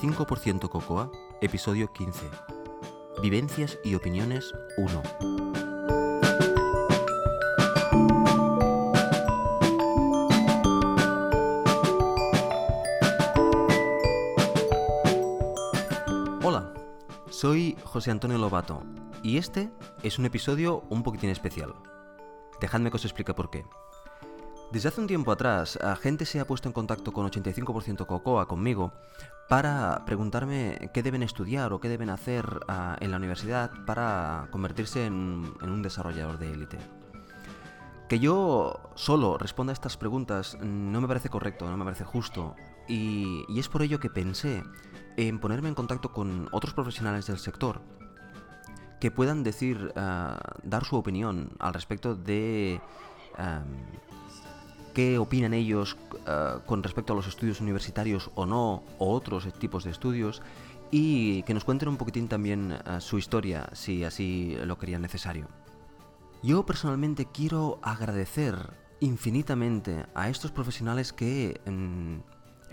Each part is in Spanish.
85% Cocoa, episodio 15. Vivencias y opiniones 1. Hola, soy José Antonio Lobato y este es un episodio un poquitín especial. Dejadme que os explique por qué. Desde hace un tiempo atrás, gente se ha puesto en contacto con 85% Cocoa conmigo para preguntarme qué deben estudiar o qué deben hacer ah, en la universidad para convertirse en, un desarrollador de élite. Que yo solo responda a estas preguntas no me parece correcto, no me parece justo, y, es por ello que pensé en ponerme en contacto con otros profesionales del sector que puedan decir, ah, dar su opinión al respecto de qué opinan ellos eh, con respecto a los estudios universitarios o no, o otros tipos de estudios, y que nos cuenten un poquitín también eh, su historia, si así lo querían necesario. Yo personalmente quiero agradecer infinitamente a estos profesionales que en,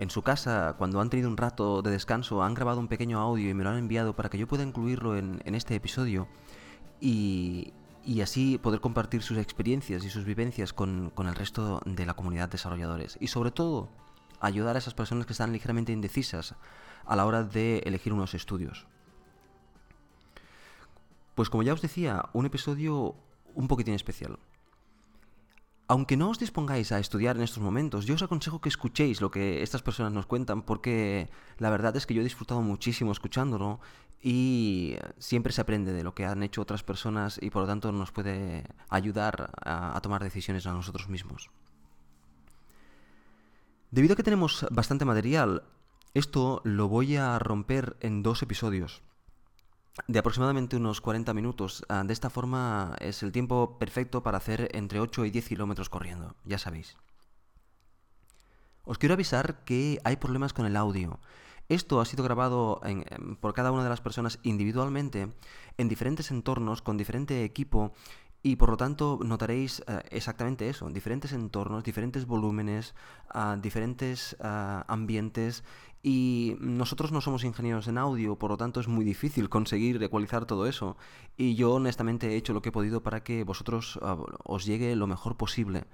su casa, cuando han tenido un rato de descanso, han grabado un pequeño audio y me lo han enviado para que yo pueda incluirlo en, en este episodio. Y, y así poder compartir sus experiencias y sus vivencias con, el resto de la comunidad de desarrolladores. Y sobre todo, ayudar a esas personas que están ligeramente indecisas a la hora de elegir unos estudios. Pues como ya os decía, un episodio un poquitín especial. Aunque no os dispongáis a estudiar en estos momentos, yo os aconsejo que escuchéis lo que estas personas nos cuentan porque la verdad es que yo he disfrutado muchísimo escuchándolo y siempre se aprende de lo que han hecho otras personas y por lo tanto nos puede ayudar a, tomar decisiones a nosotros mismos. Debido a que tenemos bastante material, esto lo voy a romper en dos episodios de aproximadamente unos 40 minutos. Ah, de esta forma es el tiempo perfecto para hacer entre 8 y 10 kilómetros corriendo, ya sabéis. Os quiero avisar que hay problemas con el audio. Esto ha sido grabado por cada una de las personas individualmente en diferentes entornos, con diferente equipo, y por lo tanto notaréis eh, exactamente eso, diferentes entornos, diferentes volúmenes, ah, diferentes ah, ambientes y nosotros no somos ingenieros en audio, por lo tanto es muy difícil conseguir ecualizar todo eso. Y yo honestamente he hecho lo que he podido para que vosotros ah, os llegue lo mejor posible.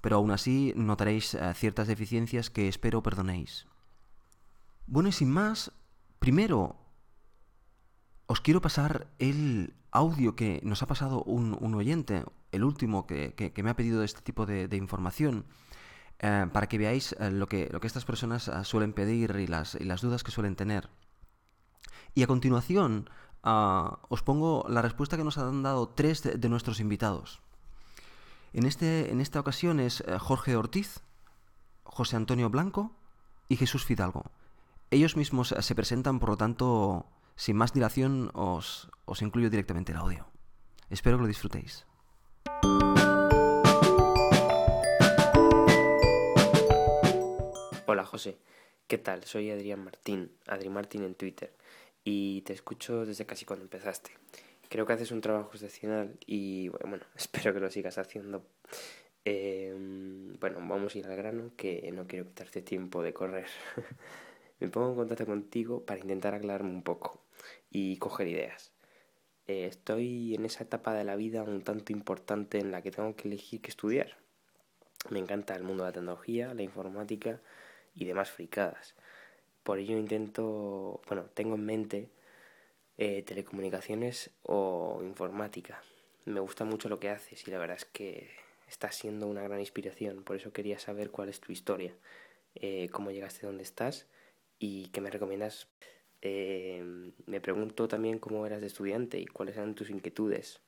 Pero aún así notaréis ciertas deficiencias que espero perdonéis. Bueno, y sin más, primero os quiero pasar el audio que nos ha pasado un, oyente, el último que, me ha pedido este tipo de, información, eh, para que veáis eh, lo, que, lo que estas personas eh, suelen pedir y las, las dudas que suelen tener. Y a continuación ah, os pongo la respuesta que nos han dado tres de, nuestros invitados. En, este, en esta ocasión es Jorge Ortiz, José Antonio Blanco y Jesús Fidalgo. Ellos mismos se presentan, por lo tanto, sin más dilación, os, os incluyo directamente el audio. Espero que lo disfrutéis. Hola José, ¿qué tal? Soy Adrián Martín, Adri Martín en Twitter, y te escucho desde casi cuando empezaste. Creo que haces un trabajo excepcional y bueno, espero que lo sigas haciendo. Em, bueno, vamos a ir al grano, que no quiero quitarte tiempo de correr. me pongo en contacto contigo para intentar aclararme un poco y coger ideas. Eh, estoy en esa etapa de la vida un tanto importante en la que tengo que elegir qué estudiar. Me encanta el mundo de la tecnología, la informática y demás fricadas. Por ello intento, bueno, tengo en mente eh, telecomunicaciones o informática. Me gusta mucho lo que haces y la verdad es que está siendo una gran inspiración. Por eso quería saber cuál es tu historia, eh, cómo llegaste donde estás y qué me recomiendas. Eh, me pregunto también cómo eras de estudiante y cuáles eran tus inquietudes.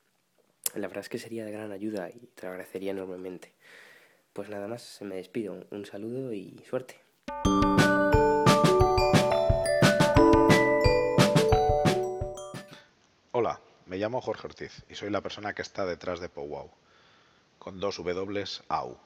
La verdad es que sería de gran ayuda y te lo agradecería enormemente. Pues nada más, me despido. Un saludo y suerte. Hola, me llamo Jorge Ortiz y soy la persona que está detrás de Powwow, con dos W AU.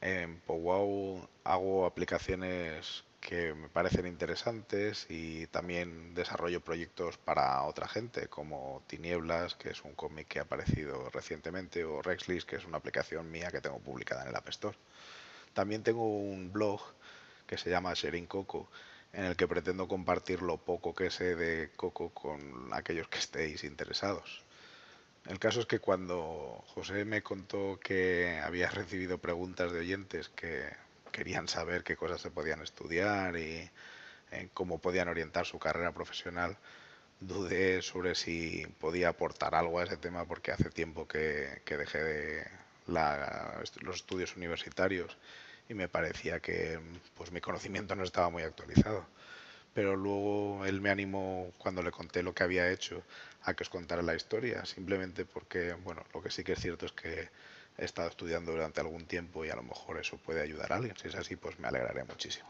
En Powwow hago aplicaciones que me parecen interesantes y también desarrollo proyectos para otra gente como Tinieblas, que es un cómic que ha aparecido recientemente, o Rexlist, que es una aplicación mía que tengo publicada en el App Store. También tengo un blog que se llama Sherin Coco, en el que pretendo compartir lo poco que sé de Coco con aquellos que estéis interesados. El caso es que cuando José me contó que había recibido preguntas de oyentes que querían saber qué cosas se podían estudiar y eh, cómo podían orientar su carrera profesional, dudé sobre si podía aportar algo a ese tema porque hace tiempo que, dejé de los estudios universitarios y me parecía que pues mi conocimiento no estaba muy actualizado. Pero luego él me animó cuando le conté lo que había hecho a que os contara la historia, simplemente porque, bueno, lo que sí que es cierto es que he estado estudiando durante algún tiempo y a lo mejor eso puede ayudar a alguien. Si es así, pues me alegraré muchísimo.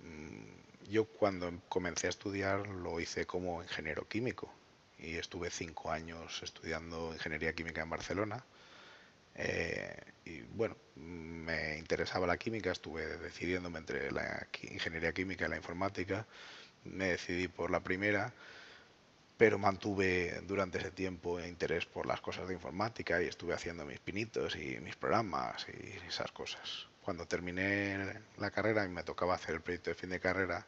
Mm, yo cuando comencé a estudiar lo hice como ingeniero químico y estuve cinco años estudiando ingeniería química en Barcelona. Eh, y bueno, me interesaba la química, estuve decidiéndome entre la ingeniería química y la informática. Me decidí por la primera, pero mantuve durante ese tiempo interés por las cosas de informática y estuve haciendo mis pinitos y mis programas y esas cosas cuando terminé la carrera y me tocaba hacer el proyecto de fin de carrera,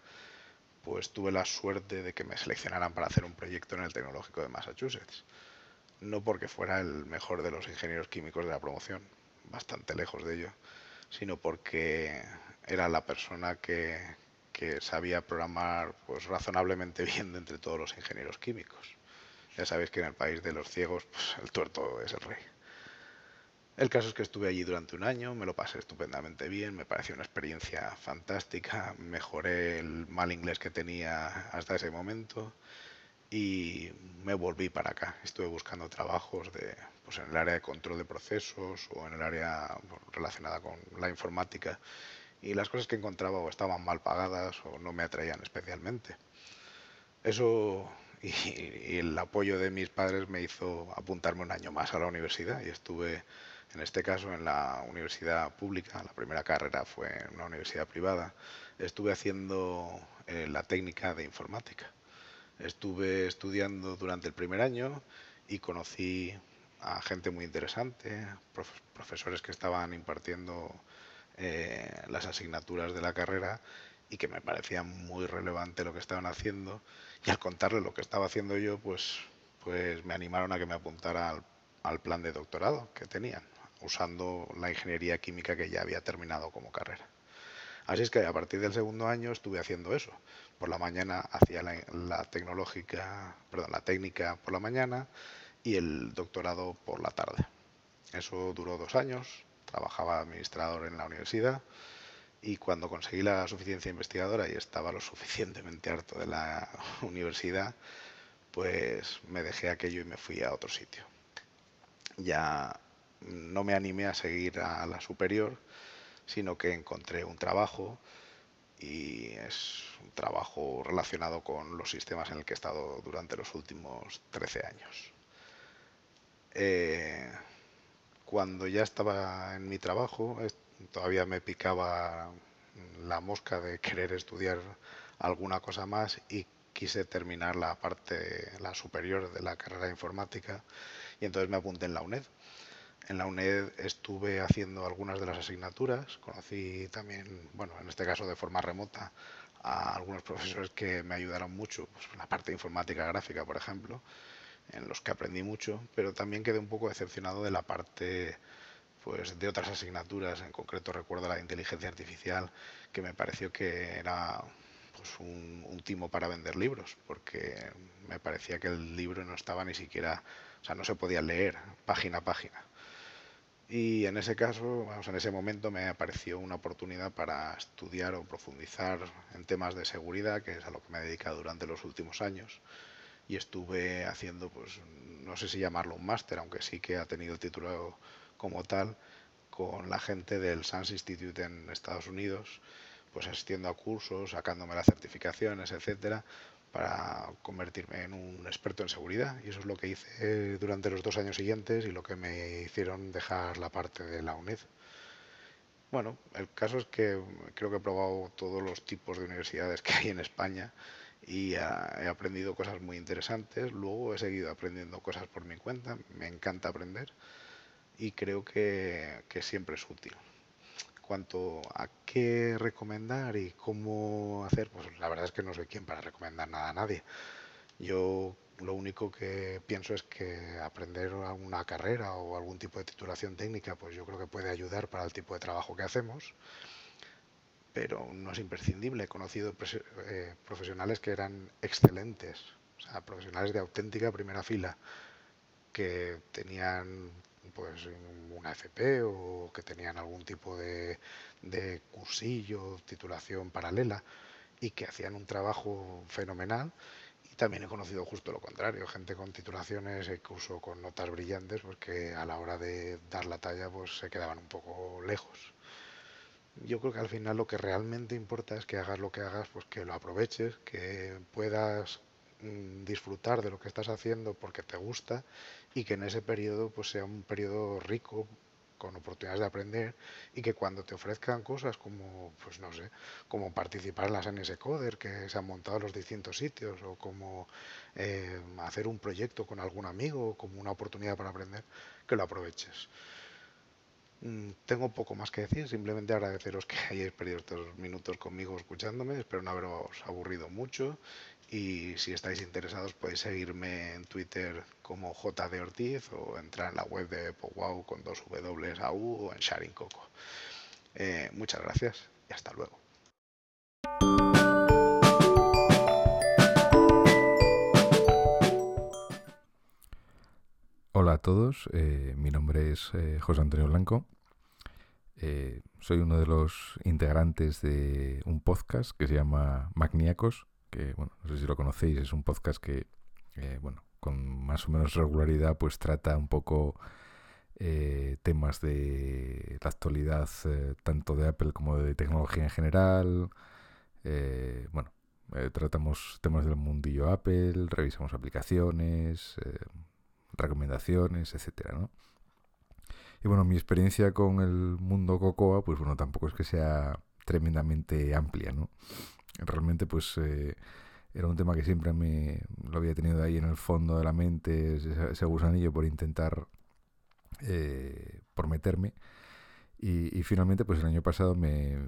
pues tuve la suerte de que me seleccionaran para hacer un proyecto en el Tecnológico de Massachusetts. No porque fuera el mejor de los ingenieros químicos de la promoción, bastante lejos de ello, sino porque era la persona que, que sabía programar pues razonablemente bien de entre todos los ingenieros químicos. Ya sabéis que en el país de los ciegos pues, el tuerto es el rey. El caso es que estuve allí durante un año, me lo pasé estupendamente bien, me pareció una experiencia fantástica, mejoré el mal inglés que tenía hasta ese momento y me volví para acá. Estuve buscando trabajos de, pues en el área de control de procesos o en el área relacionada con la informática y las cosas que encontraba o estaban mal pagadas o no me atraían especialmente. Eso y, el apoyo de mis padres me hizo apuntarme un año más a la universidad y estuve en este caso en la universidad pública, la primera carrera fue en una universidad privada, estuve haciendo eh, la técnica de informática. Estuve estudiando durante el primer año y conocí a gente muy interesante, profesores que estaban impartiendo eh, las asignaturas de la carrera y que me parecía muy relevante lo que estaban haciendo y al contarles lo que estaba haciendo yo pues pues me animaron a que me apuntara al plan de doctorado que tenían usando la ingeniería química que ya había terminado como carrera. Así es que a partir del segundo año estuve haciendo eso. Por la mañana hacía la, tecnológica, perdón, la técnica por la mañana y el doctorado por la tarde. Eso duró dos años, trabajaba administrador en la universidad y cuando conseguí la suficiencia investigadora y estaba lo suficientemente harto de la universidad, pues me dejé aquello y me fui a otro sitio. Ya no me animé a seguir a la superior, sino que encontré un trabajo y es un trabajo relacionado con los sistemas en el que he estado durante los últimos 13 años. Eh, cuando ya estaba en mi trabajo, todavía me picaba la mosca de querer estudiar alguna cosa más y quise terminar la parte, la superior de la carrera de informática y entonces me apunté en la UNED. En la UNED estuve haciendo algunas de las asignaturas, conocí también, bueno, en este caso de forma remota, a algunos profesores que me ayudaron mucho, pues la parte de informática gráfica, por ejemplo, en los que aprendí mucho, pero también quedé un poco decepcionado de la parte pues de otras asignaturas, en concreto recuerdo la de inteligencia artificial, que me pareció que era pues un, un, timo para vender libros, porque me parecía que el libro no estaba ni siquiera, o sea, no se podía leer página a página. Y en ese caso, vamos, en ese momento me apareció una oportunidad para estudiar o profundizar en temas de seguridad, que es a lo que me he dedicado durante los últimos años. Y estuve haciendo, pues, no sé si llamarlo un máster, aunque sí que ha tenido título como tal, con la gente del SANS Institute en Estados Unidos, pues asistiendo a cursos, sacándome las certificaciones, etcétera, para convertirme en un experto en seguridad y eso es lo que hice durante los dos años siguientes y lo que me hicieron dejar la parte de la UNED. Bueno, el caso es que creo que he probado todos los tipos de universidades que hay en España y he aprendido cosas muy interesantes. Luego he seguido aprendiendo cosas por mi cuenta. Me encanta aprender y creo que, que siempre es útil. cuanto a qué recomendar y cómo hacer, pues la verdad es que no soy quien para recomendar nada a nadie. Yo lo único que pienso es que aprender una carrera o algún tipo de titulación técnica, pues yo creo que puede ayudar para el tipo de trabajo que hacemos, pero no es imprescindible. He conocido eh, profesionales que eran excelentes, o sea, profesionales de auténtica primera fila, que tenían pues una FP o que tenían algún tipo de, cursillo, titulación paralela y que hacían un trabajo fenomenal también he conocido justo lo contrario, gente con titulaciones incluso con notas brillantes, porque a la hora de dar la talla pues se quedaban un poco lejos. Yo creo que al final lo que realmente importa es que hagas lo que hagas, pues que lo aproveches, que puedas mm, disfrutar de lo que estás haciendo porque te gusta y que en ese periodo pues sea un periodo rico con oportunidades de aprender y que cuando te ofrezcan cosas como, pues no sé, como participar en las NS Coder que se han montado en los distintos sitios o como eh, hacer un proyecto con algún amigo como una oportunidad para aprender, que lo aproveches. Mm, tengo poco más que decir, simplemente agradeceros que hayáis perdido estos minutos conmigo escuchándome, espero no haberos aburrido mucho y si estáis interesados podéis seguirme en Twitter como JD Ortiz o entrar en la web de Powwow con dos W AU o en Sharing Coco. Eh, muchas gracias y hasta luego. Hola a todos, eh, mi nombre es eh, José Antonio Blanco. soy uno de los integrantes de un podcast que se llama Magníacos, que, bueno, no sé si lo conocéis, es un podcast que, eh, bueno, con más o menos regularidad, pues trata un poco eh, temas de la actualidad, eh, tanto de Apple como de tecnología en general. bueno, tratamos temas del mundillo Apple, revisamos aplicaciones, recomendaciones, etcétera, ¿no? Y bueno, mi experiencia con el mundo Cocoa, pues bueno, tampoco es que sea tremendamente amplia, ¿no? realmente pues eh, era un tema que siempre me lo había tenido ahí en el fondo de la mente, ese, gusanillo por intentar, eh, por meterme. Y, finalmente pues el año pasado me,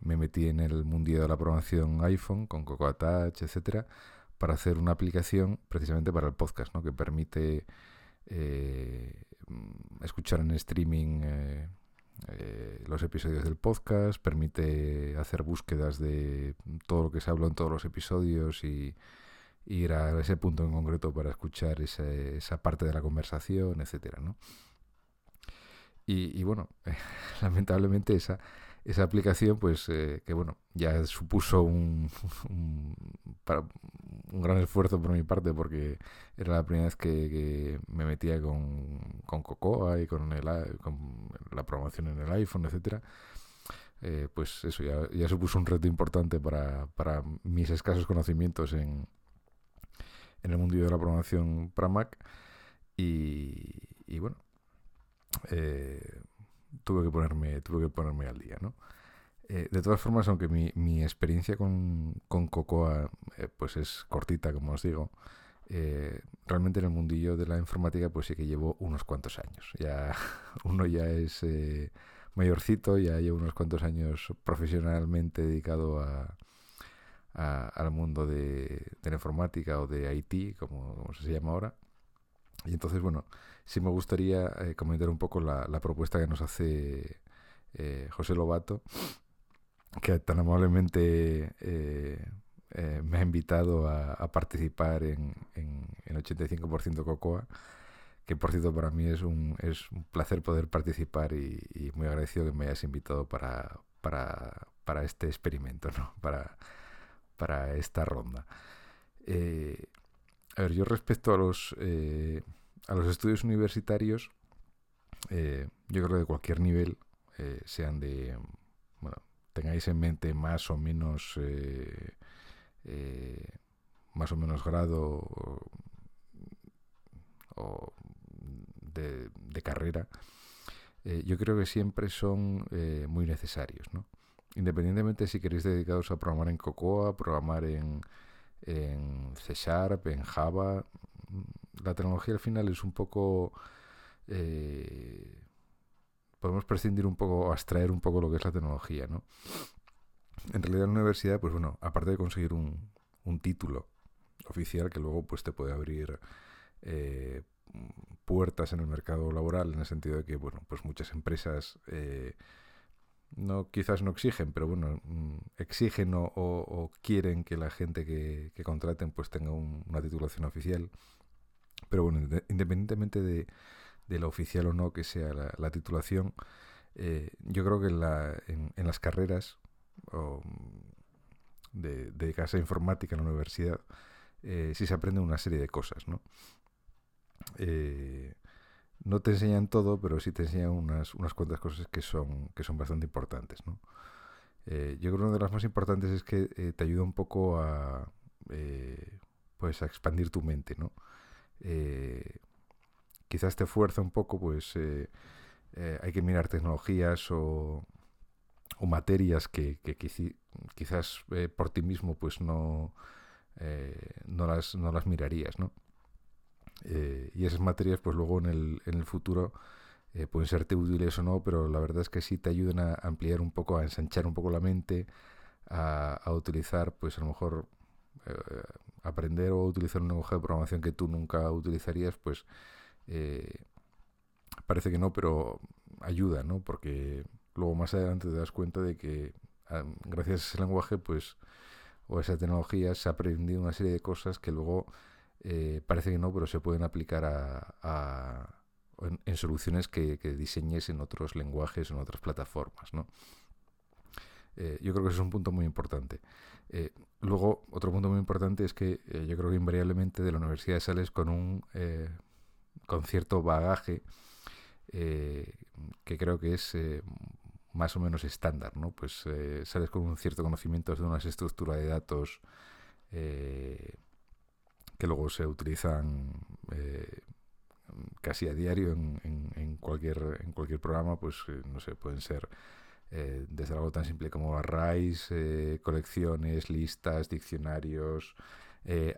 metí en el mundillo de la programación iPhone con Cocoa Touch, etcétera, para hacer una aplicación precisamente para el podcast, ¿no? que permite eh, escuchar en streaming eh, los episodios del podcast, permite hacer búsquedas de todo lo que se habló en todos los episodios y, ir a ese punto en concreto para escuchar esa parte de la conversación, etcétera, ¿no? Y, bueno, lamentablemente esa, esa aplicación, pues eh, que bueno, ya supuso un, un, gran esfuerzo por mi parte porque era la primera vez que, me metía con, con, Cocoa y con, el, con la programación en el iPhone, etcétera. Eh, pues eso ya, supuso un reto importante para, para mis escasos conocimientos en, en el mundo de la programación para Mac. Y, y bueno, eh, tuve que ponerme, tuve que ponerme al día, ¿no? Eh, de todas formas, aunque mi, mi experiencia con, con Cocoa eh, pues es cortita, como os digo, eh, realmente en el mundillo de la informática pues sí que llevo unos cuantos años. Ya uno ya es mayorcito, ya llevo unos cuantos años profesionalmente dedicado a, al mundo de, la informática o de IT, como, como se llama ahora. Y entonces, bueno, sí me gustaría eh, comentar un poco la, propuesta que nos hace eh, José Lobato, que tan amablemente eh, me ha invitado a, participar en, en, 85% Cocoa, que por cierto para mí es un, es un placer poder participar y, muy agradecido que me hayas invitado para, para, para este experimento, ¿no? para, para esta ronda. a ver, yo respecto a los a los estudios universitarios, eh, yo creo que de cualquier nivel, eh, sean de, bueno, tengáis en mente más o menos, eh, más o menos grado o, de, carrera, yo creo que siempre son muy necesarios, ¿no? Independientemente si queréis dedicaros a programar en Cocoa, programar en, en C Sharp, en Java, la tecnología al final es un poco... Eh, podemos prescindir un poco, o abstraer un poco lo que es la tecnología, ¿no? En realidad en la universidad, pues bueno, aparte de conseguir un, un título oficial que luego pues te puede abrir eh, puertas en el mercado laboral en el sentido de que bueno pues muchas empresas eh, no quizás no exigen pero bueno mm, exigen o, quieren que la gente que, contraten pues tenga una titulación oficial pero bueno independientemente de, de la oficial o no que sea la, titulación eh, yo creo que en, la, en, las carreras de, de casa informática en la universidad eh, sí se aprende una serie de cosas no eh, no te enseñan todo, pero sí te enseñan unas, unas cuantas cosas que son, que son bastante importantes. ¿no? Yo creo que una de las más importantes es que te ayuda un poco a, pues a expandir tu mente. ¿no? Quizás te fuerza un poco, pues hay que mirar tecnologías o, o materias que, quizás por ti mismo pues no, no, las, no las mirarías. ¿no? Eh, y esas materias, pues luego en el, en el futuro eh, pueden serte útiles o no, pero la verdad es que sí te ayudan a ampliar un poco, a ensanchar un poco la mente, a, utilizar, pues a lo mejor eh, aprender o utilizar un lenguaje de programación que tú nunca utilizarías, pues parece que no, pero ayuda, ¿no? Porque luego más adelante te das cuenta de que ah, gracias a ese lenguaje, pues, o a esa tecnología, se ha aprendido una serie de cosas que luego eh, parece que no, pero se pueden aplicar a, en, soluciones que, diseñes en otros lenguajes, en otras plataformas. ¿no? Eh, yo creo que es un punto muy importante. Eh, luego, otro punto muy importante es que yo creo que invariablemente de la universidad sales con un con cierto bagaje que creo que es más o menos estándar, ¿no? Pues sales con un cierto conocimiento de unas estructuras de datos que luego se utilizan eh, casi a diario en, cualquier, en cualquier programa, pues eh, no sé, pueden ser eh, desde algo tan simple como arrays, colecciones, listas, diccionarios,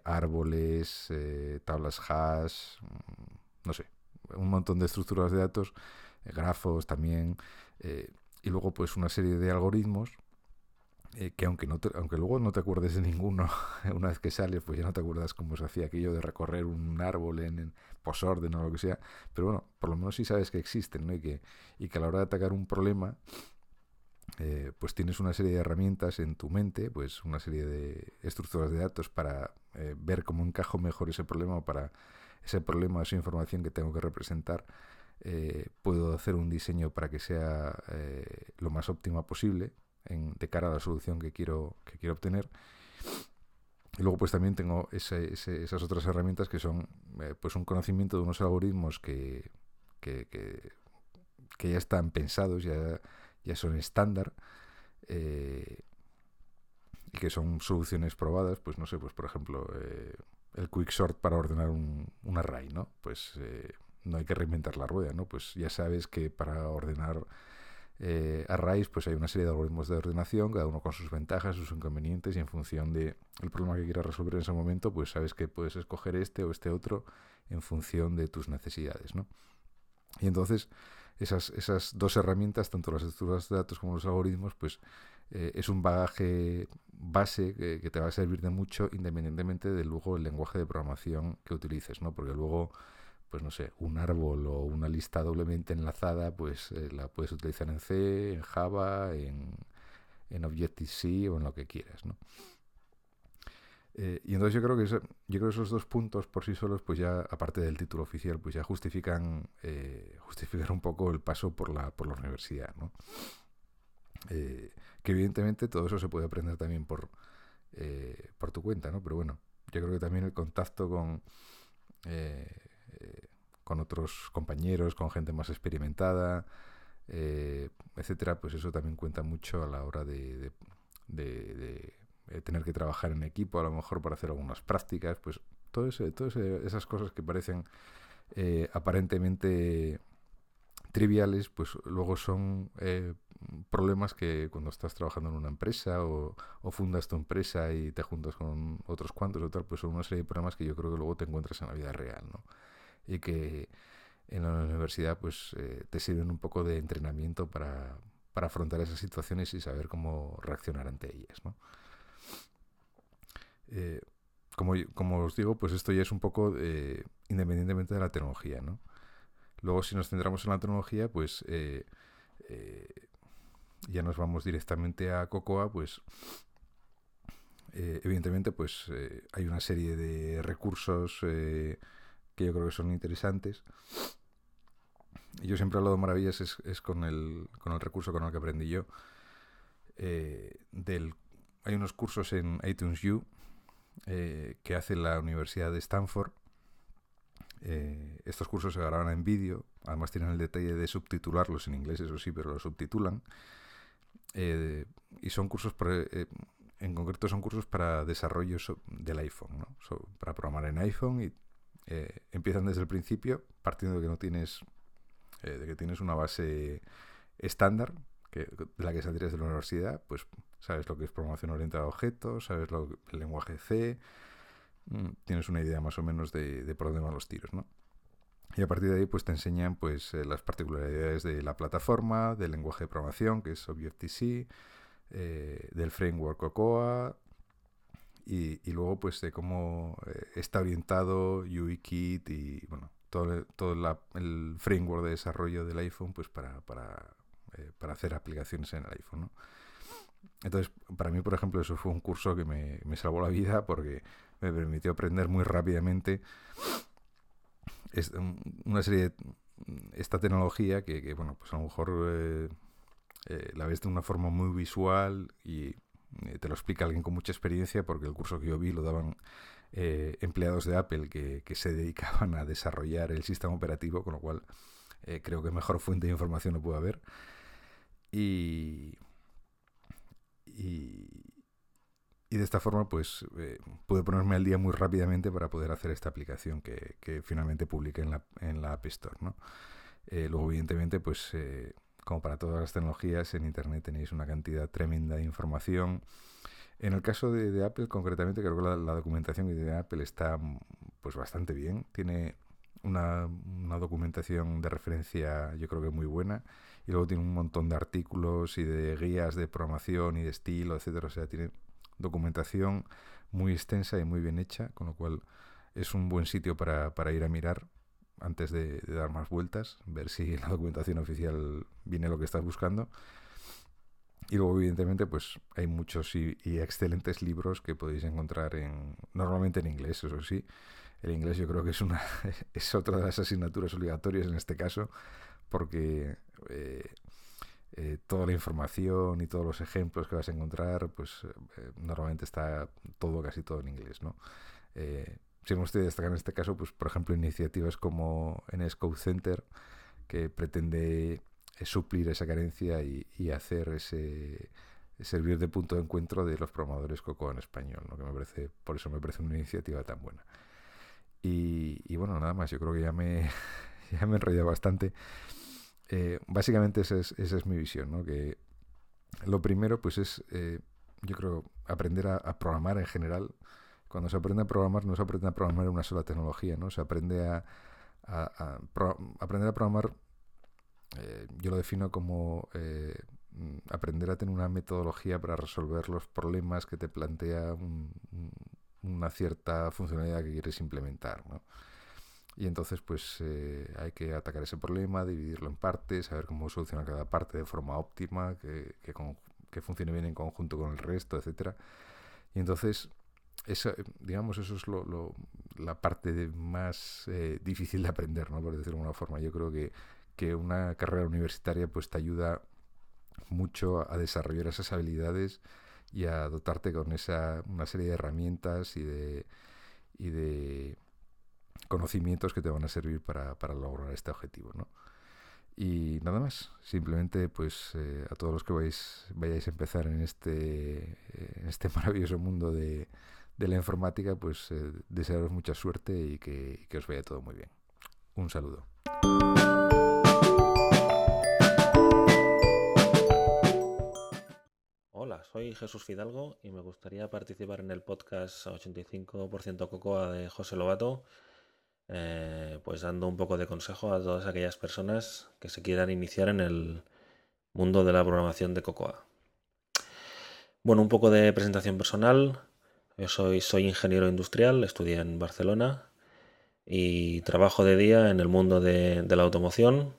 árboles, tablas hash, mm, no sé, un montón de estructuras de datos, grafos también, y luego pues una serie de algoritmos eh, que aunque, no aunque luego no te acuerdes de ninguno, una vez que sales, pues ya no te acuerdas cómo se hacía aquello de recorrer un árbol en, posorden o lo que sea, pero bueno, por lo menos sí sabes que existen, ¿no? Y que, y que a la hora de atacar un problema, eh, pues tienes una serie de herramientas en tu mente, pues una serie de estructuras de datos para eh, ver cómo encajo mejor ese problema, para ese problema, esa información que tengo que representar, puedo hacer un diseño para que sea lo más óptima posible de cara a la solución que quiero, que quiero obtener. Y luego pues también tengo esas otras herramientas que son eh, pues un conocimiento de unos algoritmos que, que, ya están pensados, ya, ya son estándar eh, y que son soluciones probadas, pues no sé, pues por ejemplo eh, el quicksort para ordenar un, un array, ¿no? Pues no hay que reinventar la rueda, ¿no? Pues ya sabes que para ordenar eh, a raíz pues hay una serie de algoritmos de ordenación, cada uno con sus ventajas, sus inconvenientes y en función del el problema que quieras resolver en ese momento, pues sabes que puedes escoger este o este otro en función de tus necesidades, ¿no? Y entonces esas, esas dos herramientas, tanto las estructuras de datos como los algoritmos, pues eh, es un bagaje base que, te va a servir de mucho independientemente del luego el lenguaje de programación que utilices, ¿no? Porque luego pues no sé, un árbol o una lista doblemente enlazada, pues eh, la puedes utilizar en C, en Java, en, en Objective-C o en lo que quieras. Eh, y entonces yo creo que yo creo que esos dos puntos por sí solos, pues ya, aparte del título oficial, pues ya justifican, eh, un poco el paso por la, por la universidad, ¿no? Eh, que evidentemente todo eso se puede aprender también por, por tu cuenta, ¿no? Pero bueno, yo creo que también el contacto con eh, con otros compañeros, con gente más experimentada, eh, etcétera, pues eso también cuenta mucho a la hora de, tener que trabajar en equipo, a lo mejor para hacer algunas prácticas, pues todo todas esas cosas que parecen eh, aparentemente triviales, pues luego son problemas que cuando estás trabajando en una empresa o, o, fundas tu empresa y te juntas con otros cuantos o tal, pues son una serie de problemas que yo creo que luego te encuentras en la vida real, ¿no? y que en la universidad pues eh, te sirven un poco de entrenamiento para, para, afrontar esas situaciones y saber cómo reaccionar ante ellas. ¿no? Eh, como, como, os digo, pues esto ya es un poco eh, independientemente de la tecnología. ¿no? Luego si nos centramos en la tecnología, pues ya nos vamos directamente a Cocoa, pues evidentemente pues hay una serie de recursos que yo creo que son interesantes yo siempre hablo de maravillas es, con, el, con el recurso con el que aprendí yo. Eh, del, hay unos cursos en iTunes U eh, que hace la Universidad de Stanford. Eh, estos cursos se graban en vídeo, además tienen el detalle de subtitularlos en inglés, eso sí, pero los subtitulan. y son cursos, en concreto son cursos para desarrollo del iPhone, ¿no? para programar en iPhone y empiezan desde el principio, partiendo de que no tienes eh, de que tienes una base estándar que, de la que saldrías de la universidad, pues sabes lo que es programación orientada a objetos, sabes lo, el lenguaje C, mm, tienes una idea más o menos de, por dónde van los tiros, ¿no? Y a partir de ahí pues te enseñan pues eh, las particularidades de la plataforma, del lenguaje de programación que es Objective-C, eh, del framework Cocoa y, y, luego pues de cómo está orientado UIKit y bueno, todo, todo el framework de desarrollo del iPhone pues para, para, eh, para hacer aplicaciones en el iPhone. ¿no? Entonces, para mí, por ejemplo, eso fue un curso que me, me, salvó la vida porque me permitió aprender muy rápidamente una serie de esta tecnología que, bueno, pues a lo mejor eh, eh, la ves de una forma muy visual y te lo explica alguien con mucha experiencia porque el curso que yo vi lo daban eh, empleados de Apple que, se dedicaban a desarrollar el sistema operativo, con lo cual eh, creo que mejor fuente de información no puede haber. Y, y, de esta forma, pues eh, pude ponerme al día muy rápidamente para poder hacer esta aplicación que, finalmente publiqué en la, en la App Store. ¿no? luego, evidentemente, pues como para todas las tecnologías, en Internet tenéis una cantidad tremenda de información en el caso de, Apple, concretamente, creo que la, documentación de Apple está mm, pues bastante bien. Tiene una, documentación de referencia, yo creo que muy buena. Y luego tiene un montón de artículos y de guías de programación y de estilo, etcétera. O sea, tiene documentación muy extensa y muy bien hecha, con lo cual es un buen sitio para, ir a mirar antes de, de, dar más vueltas, ver si la documentación oficial viene lo que estás buscando. Y luego, evidentemente, pues hay muchos y, excelentes libros que podéis encontrar en normalmente en inglés, eso sí. El inglés yo creo que es una es otra de las asignaturas obligatorias en este caso, porque eh, eh, toda la información y todos los ejemplos que vas a encontrar, pues eh, normalmente está todo, casi todo en inglés, ¿no? si me gustaría destacar en este caso, pues por ejemplo, iniciativas como en Center, que pretende suplir esa carencia y, hacer ese servir de punto de encuentro de los programadores Coco en español, ¿no? que me parece, por eso me parece una iniciativa tan buena. Y, bueno, nada más, yo creo que ya me, ya me he enrollado bastante. Eh, básicamente esa es, mi visión, ¿no? que lo primero pues es, eh, yo creo, aprender a, programar en general. Cuando se aprende a programar no se aprende a programar una sola tecnología, ¿no? se aprende a, aprender a programar eh, yo lo defino como eh, aprender a tener una metodología para resolver los problemas que te plantea una cierta funcionalidad que quieres implementar. Y entonces pues eh, hay que atacar ese problema, dividirlo en partes, saber cómo solucionar cada parte de forma óptima, que, que, funcione bien en conjunto con el resto, etcétera. Y entonces, eso, digamos, eso es lo, la parte más difícil de aprender, ¿no? por decirlo de alguna forma. Yo creo que que una carrera universitaria pues te ayuda mucho a desarrollar esas habilidades y a dotarte con esa una serie de herramientas y de y de conocimientos que te van a servir para, lograr este objetivo ¿no? y nada más simplemente pues eh, a todos los que vais, vayáis a empezar en este este maravilloso mundo de, la informática pues eh, desearos mucha suerte y que, que os vaya todo muy bien un saludo soy Jesús Fidalgo y me gustaría participar en el podcast 85% Cocoa de José Lobato. Eh, pues dando un poco de consejo a todas aquellas personas que se quieran iniciar en el mundo de la programación de Cocoa. Bueno, un poco de presentación personal. Yo soy, ingeniero industrial, estudié en Barcelona y trabajo de día en el mundo de, la automoción,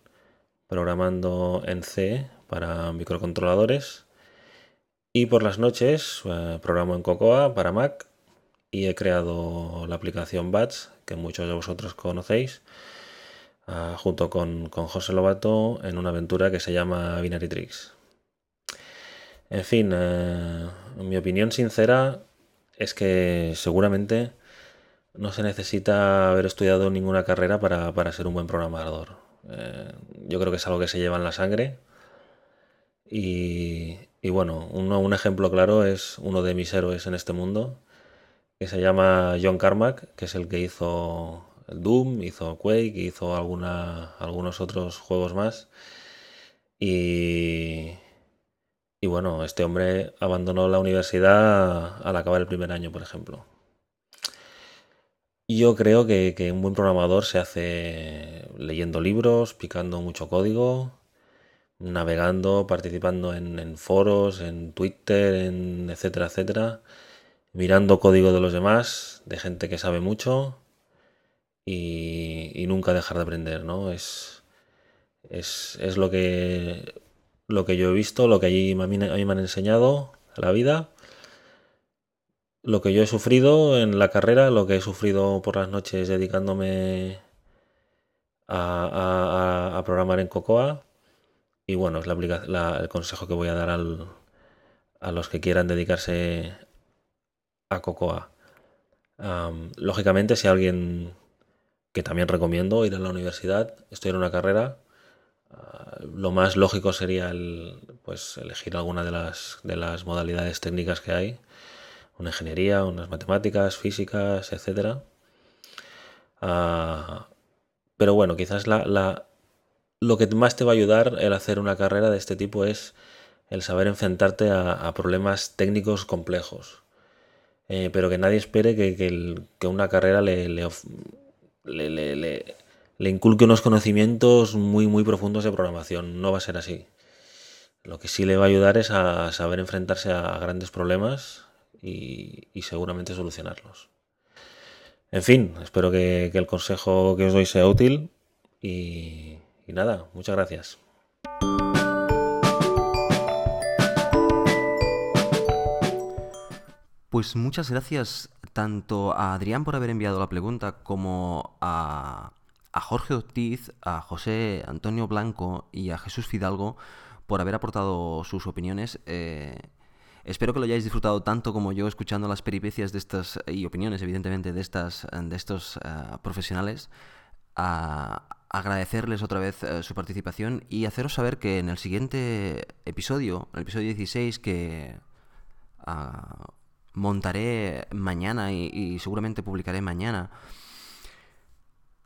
programando en C para microcontroladores. Y por las noches eh, programo en Cocoa para Mac y he creado la aplicación Bats, que muchos de vosotros conocéis, ah, junto con, con, José Lobato en una aventura que se llama Binary Tricks. En fin, eh, mi opinión sincera es que seguramente no se necesita haber estudiado ninguna carrera para, ser un buen programador. Eh, yo creo que es algo que se lleva en la sangre. Y, bueno, un ejemplo claro es uno de mis héroes en este mundo, que se llama John Carmack, que es el que hizo Doom, hizo Quake, hizo algunos otros juegos más. Y, y bueno, este hombre abandonó la universidad al acabar el primer año, por ejemplo. Yo creo que, un buen programador se hace leyendo libros, picando mucho código, navegando, participando en, foros, en Twitter, en etcétera, etcétera, mirando código de los demás, de gente que sabe mucho y, nunca dejar de aprender, ¿no? Es, es, es lo que lo que yo he visto, lo que allí a mí, me han enseñado a la vida, lo que yo he sufrido en la carrera, lo que he sufrido por las noches dedicándome a, programar en Cocoa. Y bueno, es el consejo que voy a dar a los que quieran dedicarse Cocoa. lógicamente, si alguien que también recomiendo ir a la universidad, en una carrera, lo más lógico sería el, pues, elegir alguna de las, de las modalidades técnicas que hay, una ingeniería, unas matemáticas, físicas, etc. Ah, pero bueno, quizás la, lo que más te va a ayudar el hacer una carrera de este tipo es el saber enfrentarte a, problemas técnicos complejos. Eh, pero que nadie espere que, que, una carrera le, le, le le inculque unos conocimientos muy, muy profundos de programación. No va a ser así. Lo que sí le va a ayudar es a saber enfrentarse a grandes problemas y, seguramente solucionarlos. En fin, espero que, el consejo que os doy sea útil y, y nada, muchas gracias. Pues muchas gracias tanto a Adrián por haber enviado la pregunta como a a Jorge Ortiz, a José Antonio Blanco y a Jesús Fidalgo por haber aportado sus opiniones. Eh, espero que lo hayáis disfrutado tanto como yo escuchando las peripecias de estas y opiniones, evidentemente, de, estas, de estos eh, profesionales. agradecerles otra vez eh, su participación y haceros saber que en el siguiente episodio, el episodio 16, que ah, montaré mañana y seguramente publicaré mañana,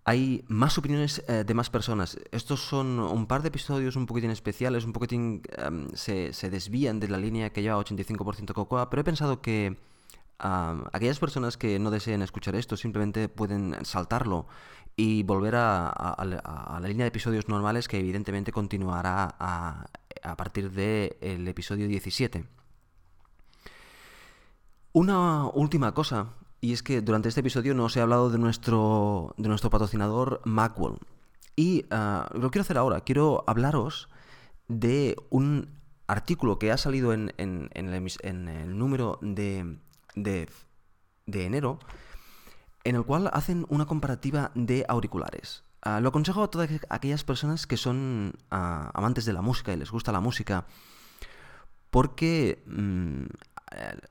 hay más opiniones eh, de más personas. Estos son un par de episodios un poquitín especiales, un poquitín em, se, desvían de la línea que lleva 85% Cocoa, pero he pensado que aquellas personas que no deseen escuchar esto simplemente pueden saltarlo y volver a, la línea de episodios normales que evidentemente continuará a, partir del episodio 17. Una última cosa y es que durante este episodio no os he hablado de nuestro, de nuestro patrocinador Macwell. Y ah, lo quiero hacer ahora. Quiero hablaros de un artículo que ha salido en, en, el, número de, de, enero, en el cual hacen una comparativa de auriculares. Ah, lo aconsejo a todas aquellas personas que son ah, amantes de la música y les gusta la música, porque mm,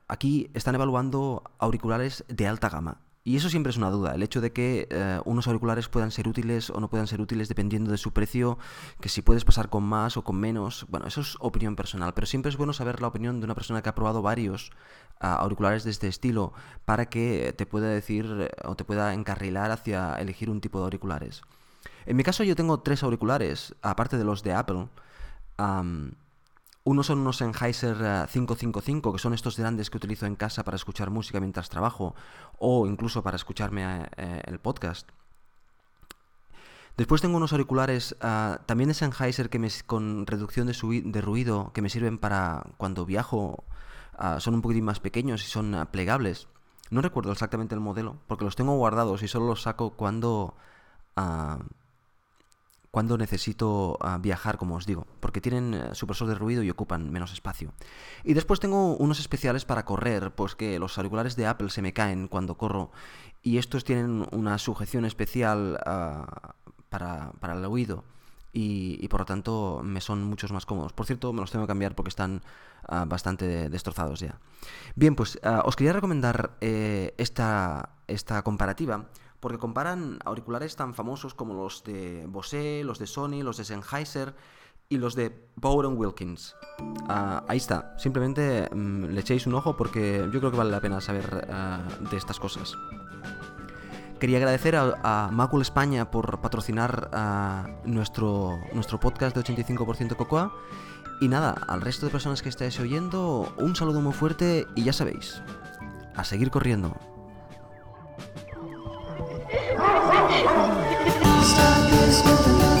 aquí están evaluando auriculares de alta gama. Y eso siempre es una duda, el hecho de que eh, unos auriculares puedan ser útiles o no puedan ser útiles dependiendo de su precio, que si puedes pasar con más o con menos, bueno, eso es opinión personal, pero siempre es bueno saber la opinión de una persona que ha probado varios ah, auriculares de este estilo para que te pueda decir o te pueda encarrilar hacia elegir un tipo de auriculares. En mi caso yo tengo tres auriculares, aparte de los de Apple. Uno son unos Sennheiser 555, eh, que son estos grandes que utilizo en casa para escuchar música mientras trabajo o incluso para escucharme eh, el podcast. Después tengo unos auriculares también de Sennheiser que me, con reducción de, ruido que me sirven para cuando viajo. Son un poquitín más pequeños y son plegables. No recuerdo exactamente el modelo porque los tengo guardados y solo los saco cuando cuando necesito viajar, como os digo, porque tienen supresor de ruido y ocupan menos espacio. Y después tengo unos especiales para correr, pues que los auriculares de Apple se me caen cuando corro y estos tienen una sujeción especial para, el oído y, por lo tanto me son muchos más cómodos. Por cierto, me los tengo que cambiar porque están ah, bastante destrozados ya. Bien, pues ah, os quería recomendar eh, esta, esta comparativa porque comparan auriculares tan famosos como los de Bose, los de Sony, los de Sennheiser y los de Bowden Wilkins. Ah, ahí está, simplemente mm, le echéis un ojo porque yo creo que vale la pena saber de estas cosas. Quería agradecer a, Macul España por patrocinar nuestro, nuestro podcast de 85% Cocoa. Y nada, al resto de personas que estáis oyendo, un saludo muy fuerte y ya sabéis, a seguir corriendo. Christmas.